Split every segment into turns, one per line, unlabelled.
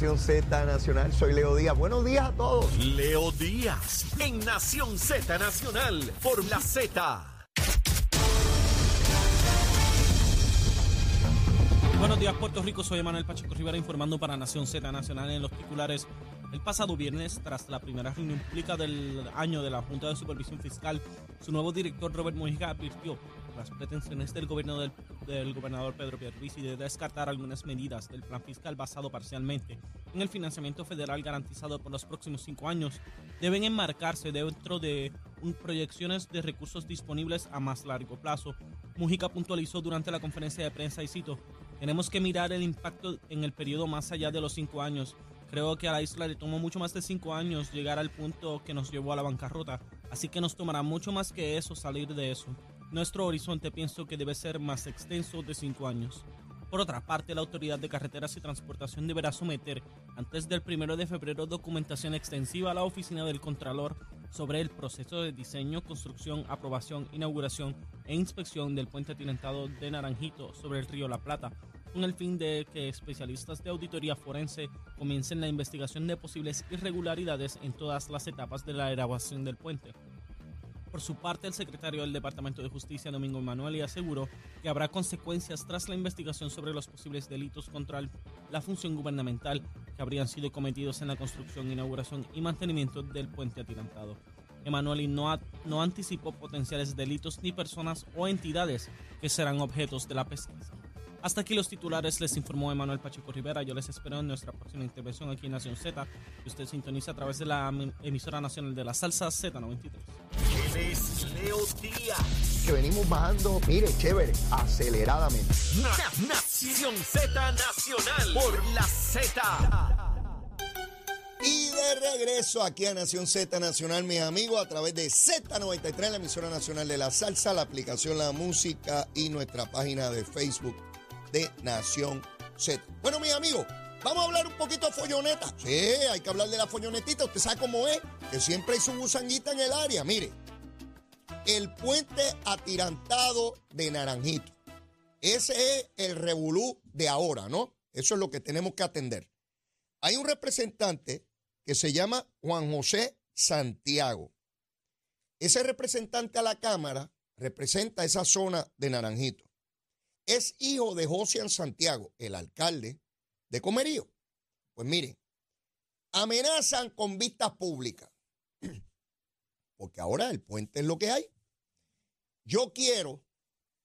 Nación Z Nacional. Soy Leo Díaz. Buenos días a todos.
Leo Díaz en Nación Z Nacional por la Z.
Buenos días, Puerto Rico. Soy Manuel Pacheco Rivera informando para Nación Z Nacional en los titulares. El pasado viernes, tras la primera reunión pública del año de la Junta de Supervisión Fiscal, su nuevo director Robert Mujica advirtió las pretensiones del gobierno del, del gobernador Pedro Pierluisi de descartar algunas medidas del plan fiscal basado parcialmente en el financiamiento federal garantizado por los próximos cinco años deben enmarcarse dentro de un, proyecciones de recursos disponibles a más largo plazo. Mujica puntualizó durante la conferencia de prensa y cito, tenemos que mirar el impacto en el periodo más allá de los cinco años. Creo que a la isla le tomó mucho más de cinco años llegar al punto que nos llevó a la bancarrota, así que nos tomará mucho más que eso salir de eso. Nuestro horizonte pienso que debe ser más extenso de cinco años. Por otra parte, la Autoridad de Carreteras y Transportación deberá someter antes del 1 de febrero documentación extensiva a la Oficina del Contralor sobre el proceso de diseño, construcción, aprobación, inauguración e inspección del puente atirantado de Naranjito sobre el río La Plata, con el fin de que especialistas de auditoría forense comiencen la investigación de posibles irregularidades en todas las etapas de la elaboración del puente. Por su parte, el secretario del Departamento de Justicia, Domingo Emanuel, aseguró que habrá consecuencias tras la investigación sobre los posibles delitos contra la función gubernamental que habrían sido cometidos en la construcción, inauguración y mantenimiento del puente atirantado. Emanuel no, no anticipó potenciales delitos ni personas o entidades que serán objetos de la pesquisa. Hasta aquí los titulares, les informó Emanuel Pacheco Rivera. Yo les espero en nuestra próxima intervención aquí en Nación Z, que usted sintoniza a través de la emisora nacional de la salsa Z93.
Él es Leo Díaz.
Que venimos bajando, mire, chévere, aceleradamente.
Na- Nación Z Nacional por la Z.
Y de regreso aquí a Nación Z Nacional, mis amigos, a través de Z93, la emisora nacional de la salsa, la aplicación La Música y nuestra página de Facebook de Nación Z. Bueno, mis amigos, vamos a hablar un poquito de folloneta. Sí, hay que hablar de la follonetita. Usted sabe cómo es, que siempre hay su gusanguita en el área. Mire, el puente atirantado de Naranjito. Ese es el revolú de ahora, ¿no? Eso es lo que tenemos que atender. Hay un representante que se llama Juan José Santiago. Ese representante a la Cámara representa esa zona de Naranjito. Es hijo de Josian Santiago, el alcalde de Comerío. Pues miren, amenazan con vistas públicas. Porque ahora el puente es lo que hay. Yo quiero,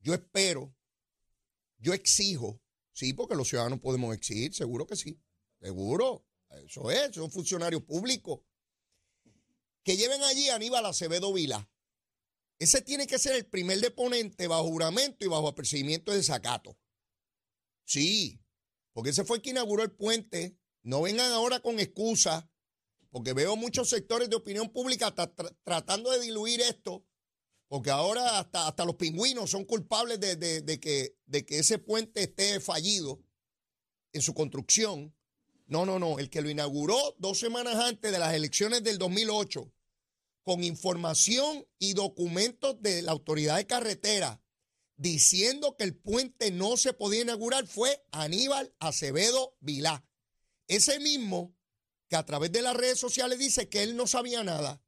yo espero, yo exijo, sí, porque los ciudadanos podemos exigir, seguro que sí, seguro, eso es, son funcionarios públicos. Que lleven allí a Aníbal Acevedo Vila. Ese tiene que ser el primer deponente bajo juramento y bajo apercibimiento de desacato. Sí, porque ese fue el que inauguró el puente. No vengan ahora con excusas, porque veo muchos sectores de opinión pública tra- tra- tratando de diluir esto, porque ahora hasta, los pingüinos son culpables de que, de que ese puente esté fallido en su construcción. No, no, no. El que lo inauguró dos semanas antes de las elecciones del 2008, con información y documentos de la autoridad de carretera diciendo que el puente no se podía inaugurar, fue Aníbal Acevedo Vilá. Ese mismo que a través de las redes sociales dice que él no sabía nada,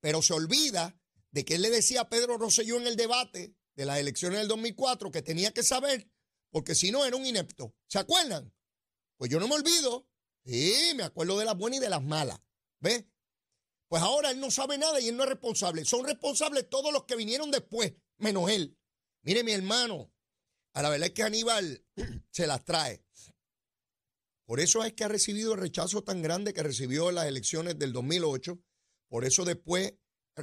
pero se olvida de que él le decía a Pedro Rosselló en el debate de las elecciones del 2004 que tenía que saber, porque si no era un inepto. ¿Se acuerdan? Pues yo no me olvido. Sí, me acuerdo de las buenas y de las malas. ¿Ves? Pues ahora él no sabe nada y él no es responsable. Son responsables todos los que vinieron después, menos él. Mire, mi hermano, a la verdad es que Aníbal se las trae. Por eso es que ha recibido el rechazo tan grande que recibió en las elecciones del 2008. Por eso después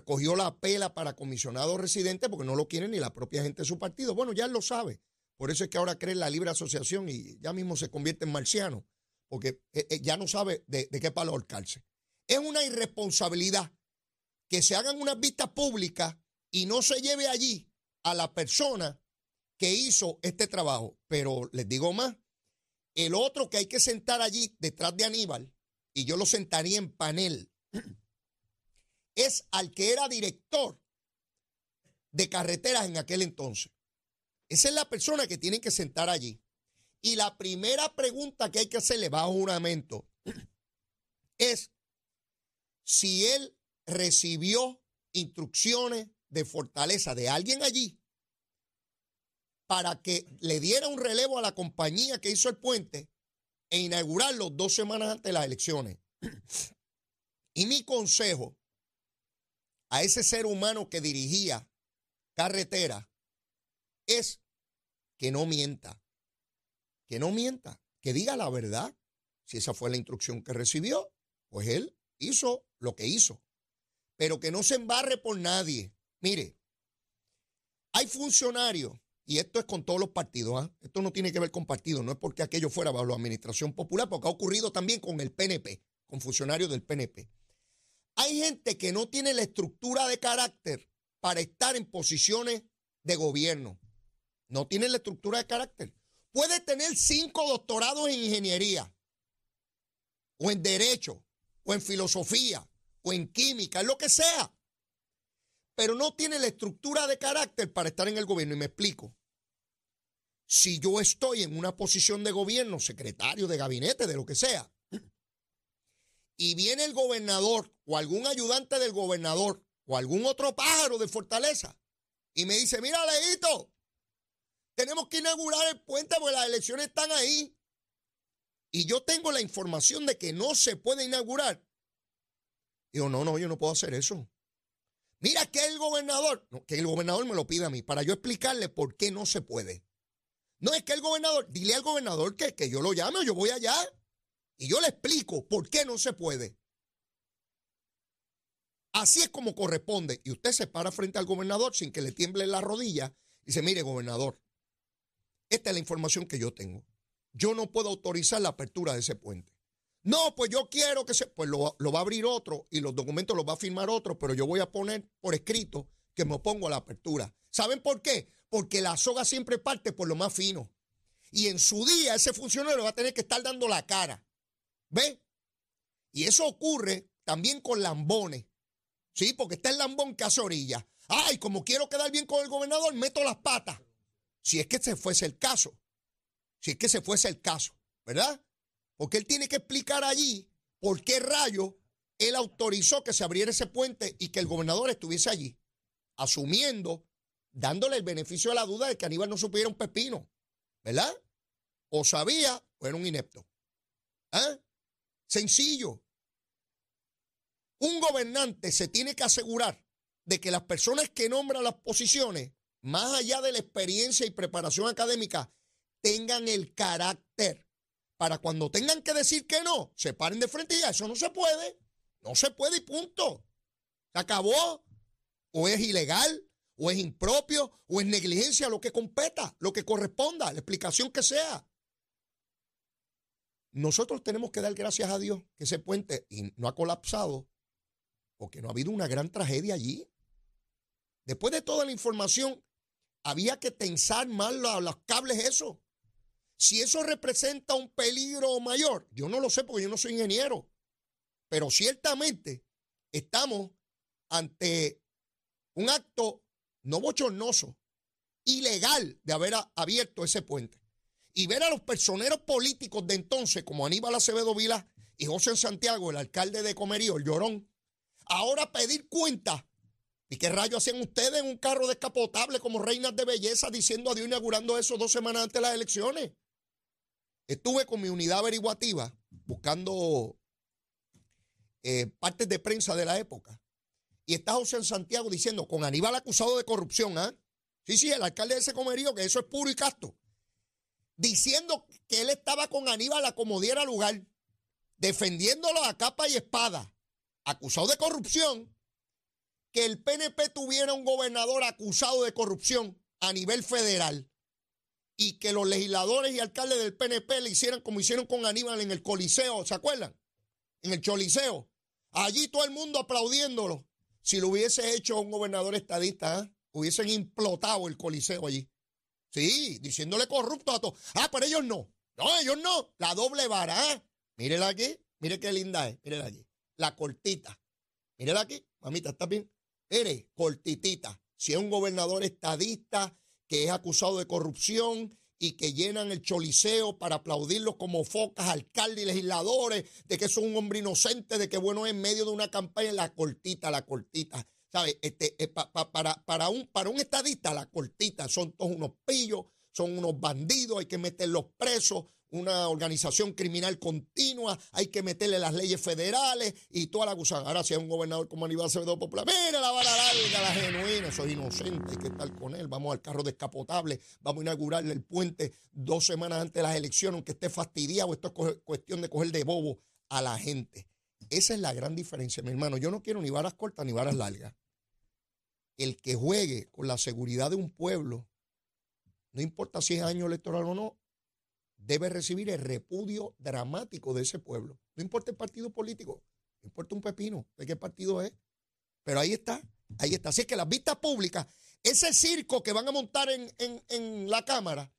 cogió la pela para comisionado residente porque no lo quiere ni la propia gente de su partido. Bueno, ya él lo sabe. Por eso es que ahora cree en la libre asociación y ya mismo se convierte en marciano, porque eh, eh, ya no sabe de, de qué palo ahorcarse. Es una irresponsabilidad que se hagan unas vistas públicas y no se lleve allí a la persona que hizo este trabajo. Pero les digo más, el otro que hay que sentar allí detrás de Aníbal, y yo lo sentaría en panel, es al que era director de carreteras en aquel entonces. Esa es la persona que tienen que sentar allí. Y la primera pregunta que hay que hacerle bajo juramento es si él recibió instrucciones de fortaleza de alguien allí para que le diera un relevo a la compañía que hizo el puente e inaugurarlo dos semanas antes de las elecciones. Y mi consejo a ese ser humano que dirigía carretera es que no mienta, que no mienta, que diga la verdad. Si esa fue la instrucción que recibió, pues él hizo lo que hizo. Pero que no se embarre por nadie. Mire, hay funcionarios, y esto es con todos los partidos, ¿ah? esto no tiene que ver con partidos, no es porque aquello fuera bajo la administración popular, porque ha ocurrido también con el PNP, con funcionarios del PNP. Hay gente que no tiene la estructura de carácter para estar en posiciones de gobierno. No tiene la estructura de carácter. Puede tener cinco doctorados en ingeniería, o en derecho, o en filosofía, o en química, en lo que sea. Pero no tiene la estructura de carácter para estar en el gobierno. Y me explico. Si yo estoy en una posición de gobierno, secretario de gabinete, de lo que sea, y viene el gobernador o algún ayudante del gobernador o algún otro pájaro de Fortaleza y me dice, mira, Leito, tenemos que inaugurar el puente porque las elecciones están ahí. Y yo tengo la información de que no se puede inaugurar. Digo, no, no, yo no puedo hacer eso. Mira que el gobernador, que el gobernador me lo pida a mí para yo explicarle por qué no se puede. No es que el gobernador, dile al gobernador que, que yo lo llame yo voy allá. Y yo le explico por qué no se puede. Así es como corresponde. Y usted se para frente al gobernador sin que le tiemble la rodilla y dice, mire, gobernador, esta es la información que yo tengo. Yo no puedo autorizar la apertura de ese puente. No, pues yo quiero que se, pues lo, va a abrir otro y los documentos los va a firmar otro, pero yo voy a poner por escrito que me opongo a la apertura. ¿Saben por qué? Porque la soga siempre parte por lo más fino. Y en su día ese funcionario va a tener que estar dando la cara. ¿Ve? Y eso ocurre también con lambones. Sí, porque está el lambón que hace orilla. Ay, como quiero quedar bien con el gobernador, meto las patas. Si es que se fuese el caso. Si es que se fuese el caso, ¿verdad? Porque él tiene que explicar allí por qué rayo él autorizó que se abriera ese puente y que el gobernador estuviese allí, asumiendo, dándole el beneficio de la duda de que Aníbal no supiera un pepino, ¿verdad? O sabía o era un inepto. ¿Ah? Sencillo. Un gobernante se tiene que asegurar de que las personas que nombran las posiciones, más allá de la experiencia y preparación académica, tengan el carácter para cuando tengan que decir que no, se paren de frente y ya, eso no se puede. No se puede y punto. Se acabó. O es ilegal, o es impropio, o es negligencia, lo que competa, lo que corresponda, la explicación que sea. Nosotros tenemos que dar gracias a Dios que ese puente no ha colapsado porque no ha habido una gran tragedia allí. Después de toda la información, había que tensar más los, cables eso. Si eso representa un peligro mayor, yo no lo sé porque yo no soy ingeniero, pero ciertamente estamos ante un acto no bochornoso, ilegal de haber abierto ese puente y ver a los personeros políticos de entonces, como Aníbal Acevedo Vila y José Santiago, el alcalde de Comerío, el llorón, ahora pedir cuenta. ¿Y qué rayo hacían ustedes en un carro descapotable como reinas de belleza diciendo adiós inaugurando eso dos semanas antes de las elecciones? Estuve con mi unidad averiguativa buscando eh, partes de prensa de la época. Y está José Santiago diciendo, con Aníbal acusado de corrupción, ¿ah? Sí, sí, el alcalde de ese comerío, que eso es puro y casto diciendo que él estaba con Aníbal a como diera lugar, defendiéndolo a capa y espada, acusado de corrupción, que el PNP tuviera un gobernador acusado de corrupción a nivel federal y que los legisladores y alcaldes del PNP le hicieran como hicieron con Aníbal en el Coliseo, ¿se acuerdan? En el Choliseo. Allí todo el mundo aplaudiéndolo. Si lo hubiese hecho un gobernador estadista, ¿eh? hubiesen implotado el Coliseo allí. Sí, diciéndole corrupto a todos. Ah, pero ellos no. No, ellos no. La doble vara. ¿eh? Mírela aquí. Mire qué linda es. Mírela aquí. La cortita. Mírela aquí. Mamita, ¿está bien? Mire, cortitita. Si es un gobernador estadista que es acusado de corrupción y que llenan el choliseo para aplaudirlos como focas, alcaldes y legisladores, de que son un hombre inocente, de que bueno en medio de una campaña, la cortita, la cortita. ¿Sabes? Este, eh, para, para, un, para un estadista, la cortita son todos unos pillos, son unos bandidos, hay que meterlos presos, una organización criminal continua, hay que meterle las leyes federales y toda la gusana. Ahora, si hay un gobernador como Aníbal Acevedo Popular, mira la vara larga, la genuina, eso es inocente, hay que estar con él. Vamos al carro descapotable, vamos a inaugurarle el puente dos semanas antes de las elecciones, aunque esté fastidiado. Esto es cuestión de coger de bobo a la gente. Esa es la gran diferencia, mi hermano. Yo no quiero ni varas cortas ni varas largas. El que juegue con la seguridad de un pueblo, no importa si es año electoral o no, debe recibir el repudio dramático de ese pueblo. No importa el partido político, no importa un pepino de qué partido es. Pero ahí está, ahí está. Así es que las vistas públicas, ese circo que van a montar en, en la Cámara,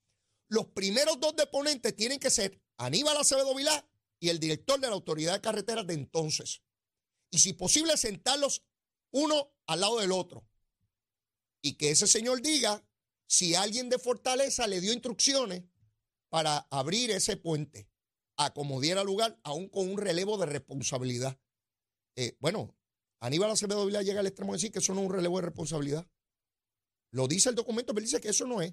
los primeros dos deponentes tienen que ser Aníbal Acevedo Vilá y el director de la Autoridad de Carreteras de entonces. Y si posible, sentarlos uno al lado del otro. Y que ese señor diga si alguien de Fortaleza le dio instrucciones para abrir ese puente a como diera lugar, aún con un relevo de responsabilidad. Eh, bueno, Aníbal Acevedo Vila llega al extremo de decir que eso no es un relevo de responsabilidad. Lo dice el documento, pero dice que eso no es.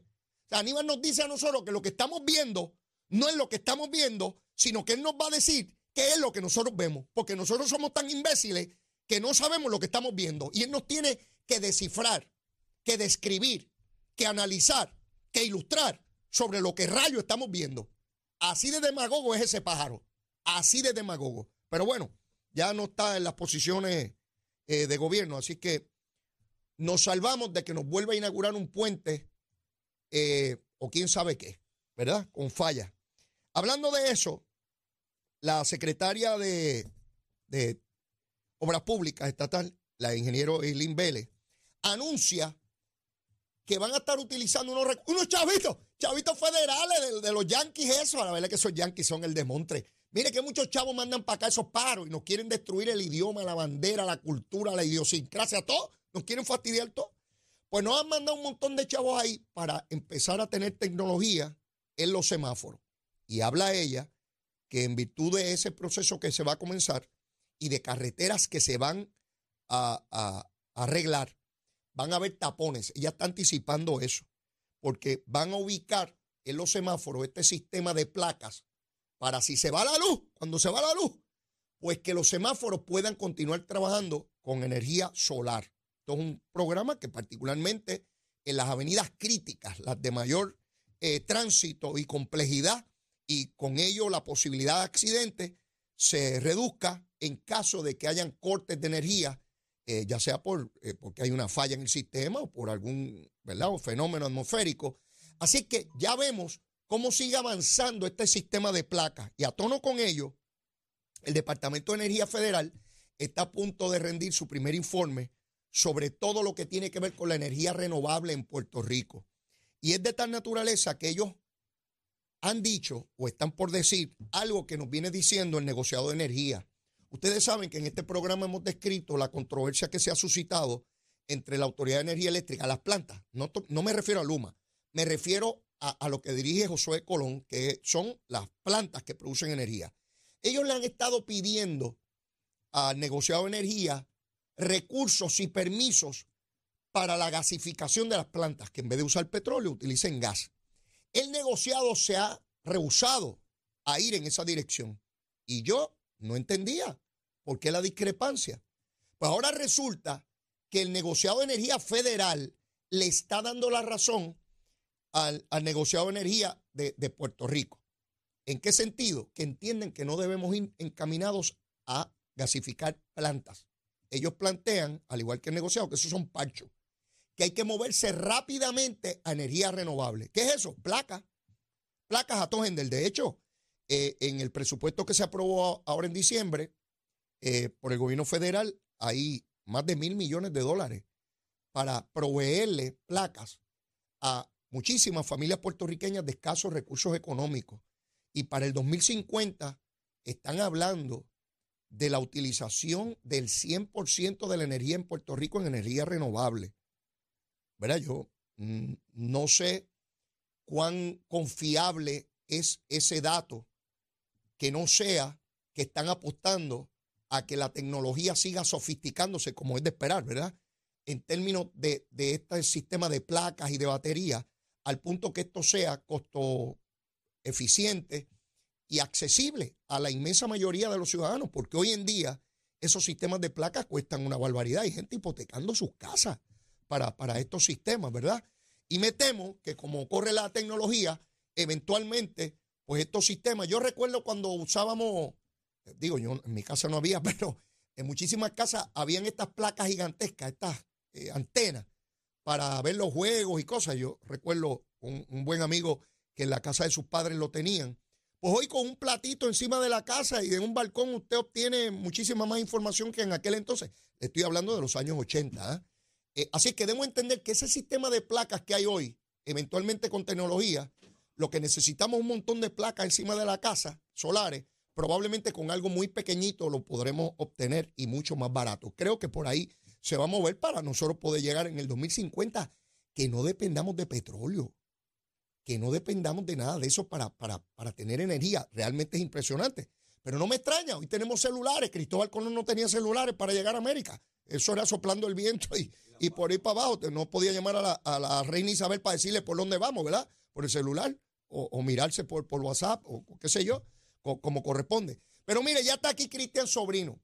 Aníbal nos dice a nosotros que lo que estamos viendo no es lo que estamos viendo, sino que él nos va a decir qué es lo que nosotros vemos, porque nosotros somos tan imbéciles que no sabemos lo que estamos viendo. Y él nos tiene que descifrar, que describir, que analizar, que ilustrar sobre lo que rayo estamos viendo. Así de demagogo es ese pájaro. Así de demagogo. Pero bueno, ya no está en las posiciones eh, de gobierno. Así que nos salvamos de que nos vuelva a inaugurar un puente eh, o quién sabe qué, ¿verdad? Con falla. Hablando de eso, la secretaria de, de Obras Públicas Estatal, la ingeniero Eileen Vélez, anuncia que van a estar utilizando unos, unos chavitos, chavitos federales de, los yanquis, eso. A la verdad que esos yanquis son el demontre. Mire que muchos chavos mandan para acá esos paros y nos quieren destruir el idioma, la bandera, la cultura, la idiosincrasia, todo. Nos quieren fastidiar todo. Pues nos han mandado un montón de chavos ahí para empezar a tener tecnología en los semáforos. Y habla ella que en virtud de ese proceso que se va a comenzar y de carreteras que se van a arreglar, van a haber tapones. Ella está anticipando eso, porque van a ubicar en los semáforos este sistema de placas para si se va la luz, cuando se va la luz, pues que los semáforos puedan continuar trabajando con energía solar. Esto es un programa que particularmente en las avenidas críticas, las de mayor eh, tránsito y complejidad, y con ello la posibilidad de accidentes se reduzca en caso de que hayan cortes de energía eh, ya sea por, eh, porque hay una falla en el sistema o por algún fenómeno atmosférico. Así que ya vemos cómo sigue avanzando este sistema de placas y a tono con ello, el Departamento de Energía Federal está a punto de rendir su primer informe sobre todo lo que tiene que ver con la energía renovable en Puerto Rico. Y es de tal naturaleza que ellos han dicho o están por decir algo que nos viene diciendo el negociado de energía. Ustedes saben que en este programa hemos descrito la controversia que se ha suscitado entre la Autoridad de Energía Eléctrica, las plantas. No, me refiero a Luma, me refiero a, a, lo que dirige Josué Colón, que son las plantas que producen energía. Ellos le han estado pidiendo al negociado de energía recursos y permisos para la gasificación de las plantas, que en vez de usar petróleo utilicen gas. El negociado se ha rehusado a ir en esa dirección. Y yo no entendía por qué la discrepancia. Pues ahora resulta que el negociado de energía federal le está dando la razón al, negociado de energía de, de, Puerto Rico. ¿En qué sentido? Que entienden que no debemos ir encaminados a gasificar plantas. Ellos plantean, al igual que el negociado, que esos son panchos, que hay que moverse rápidamente a energía renovable. ¿Qué es eso? Placas. Placas a Tojendel. De hecho, eh, en el presupuesto que se aprobó ahora en diciembre eh, por el gobierno federal, hay más de mil millones de dólares para proveerle placas a muchísimas familias puertorriqueñas de escasos recursos económicos. Y para el 2050 están hablando de la utilización del 100% de la energía en Puerto Rico en energía renovable. ¿Verdad? Yo mm, no sé cuán confiable es ese dato, que no sea que están apostando a que la tecnología siga sofisticándose como es de esperar, ¿verdad? En términos de, de este sistema de placas y de batería, al punto que esto sea costo eficiente y accesible a la inmensa mayoría de los ciudadanos, porque hoy en día esos sistemas de placas cuestan una barbaridad. Hay gente hipotecando sus casas para, para estos sistemas, ¿verdad? Y me temo que como corre la tecnología, eventualmente, pues estos sistemas, yo recuerdo cuando usábamos, digo, yo en mi casa no había, pero en muchísimas casas habían estas placas gigantescas, estas eh, antenas, para ver los juegos y cosas. Yo recuerdo un, buen amigo que en la casa de sus padres lo tenían pues hoy con un platito encima de la casa y en un balcón usted obtiene muchísima más información que en aquel entonces. Estoy hablando de los años 80. ¿ah? Eh, así que debemos entender que ese sistema de placas que hay hoy, eventualmente con tecnología, lo que necesitamos un montón de placas encima de la casa, solares, probablemente con algo muy pequeñito lo podremos obtener y mucho más barato. Creo que por ahí se va a mover para nosotros poder llegar en el 2050 que no dependamos de petróleo que no dependamos de nada de eso para, para, para tener energía. Realmente es impresionante. Pero no me extraña, hoy tenemos celulares. Cristóbal Colón no tenía celulares para llegar a América. Eso era soplando el viento y, y por ahí para abajo. No podía llamar a la, a la, reina Isabel para decirle por dónde vamos, ¿verdad? Por el celular o, mirarse por, por WhatsApp o, qué sé yo, como corresponde. Pero mire, ya está aquí Cristian Sobrino.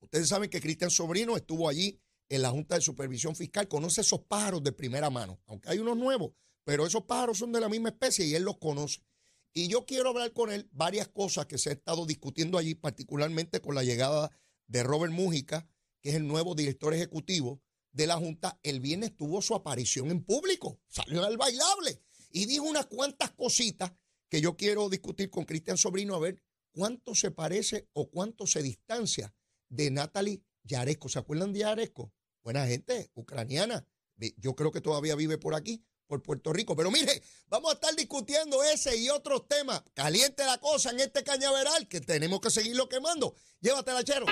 Ustedes saben que Cristian Sobrino estuvo allí en la Junta de Supervisión Fiscal, conoce esos pájaros de primera mano, aunque hay unos nuevos pero esos pájaros son de la misma especie y él los conoce. Y yo quiero hablar con él varias cosas que se ha estado discutiendo allí, particularmente con la llegada de Robert Mújica, que es el nuevo director ejecutivo de la Junta. El viernes tuvo su aparición en público, salió al bailable y dijo unas cuantas cositas que yo quiero discutir con Cristian Sobrino a ver cuánto se parece o cuánto se distancia de Natalie Yaresco. ¿Se acuerdan de Yaresco? Buena gente, ucraniana. Yo creo que todavía vive por aquí por Puerto Rico. Pero mire, vamos a estar discutiendo ese y otros temas. Caliente la cosa en este cañaveral que tenemos que seguirlo quemando. Llévatela, chero.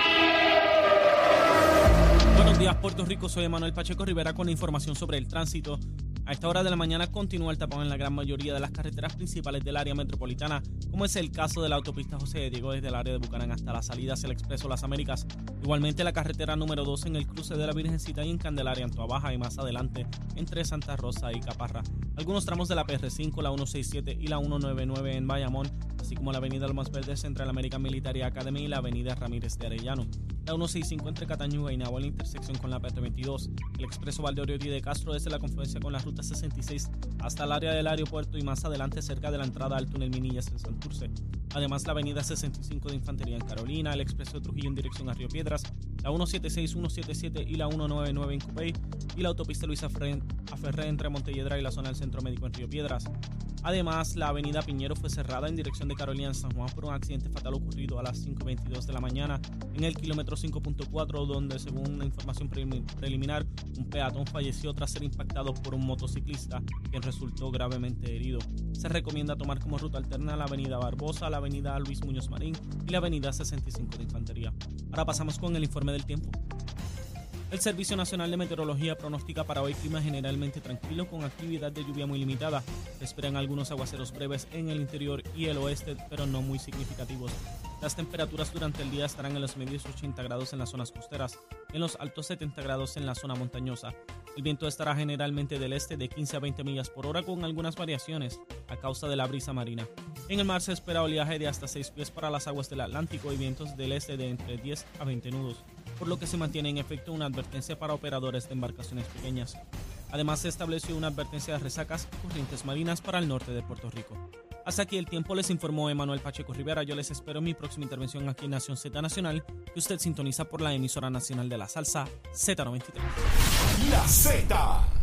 Buenos días, Puerto Rico. Soy Manuel Pacheco Rivera con la información sobre el tránsito. A esta hora de la mañana continúa el tapón en la gran mayoría de las carreteras principales del área metropolitana, como es el caso de la autopista José de Diego desde el área de Bucarán hasta la salida hacia el Expreso Las Américas. Igualmente la carretera número 2 en el cruce de la Virgencita y en Candelaria, en Baja y más adelante entre Santa Rosa y Caparra. Algunos tramos de la PR5, la 167 y la 199 en Bayamón, así como la avenida Lomas Verdes entre la American Military Academy y la avenida Ramírez de Arellano. La 165 entre Catañuga y Nahua en la intersección con la PR22. El expreso Valdeorio y de Castro desde la confluencia con la ruta 66 hasta el área del aeropuerto y más adelante cerca de la entrada al túnel Minillas en Santurce. Además, la avenida 65 de Infantería en Carolina, el expreso de Trujillo en dirección a Río Piedras, la 176, 177 y la 199 en Cupey y la autopista Luisa Ferré entre Montelledra y la zona del Centro Médico en Río Piedras. Además, la avenida Piñero fue cerrada en dirección de Carolina en San Juan por un accidente fatal ocurrido a las 5.22 de la mañana en el kilómetro 5.4, donde según una información preliminar, un peatón falleció tras ser impactado por un motociclista, quien resultó gravemente herido. Se recomienda tomar como ruta alterna la avenida Barbosa, la avenida Luis Muñoz Marín y la avenida 65 de Infantería. Ahora pasamos con el informe del tiempo. El Servicio Nacional de Meteorología pronostica para hoy clima generalmente tranquilo con actividad de lluvia muy limitada. Se esperan algunos aguaceros breves en el interior y el oeste, pero no muy significativos. Las temperaturas durante el día estarán en los medios 80 grados en las zonas costeras, en los altos 70 grados en la zona montañosa. El viento estará generalmente del este de 15 a 20 millas por hora con algunas variaciones a causa de la brisa marina. En el mar se espera oleaje de hasta 6 pies para las aguas del Atlántico y vientos del este de entre 10 a 20 nudos por lo que se mantiene en efecto una advertencia para operadores de embarcaciones pequeñas. Además, se estableció una advertencia de resacas corrientes marinas para el norte de Puerto Rico. Hasta aquí el tiempo les informó Emanuel Pacheco Rivera. Yo les espero en mi próxima intervención aquí en Nación Z Nacional, que usted sintoniza por la emisora nacional de la salsa Z93.
La Z.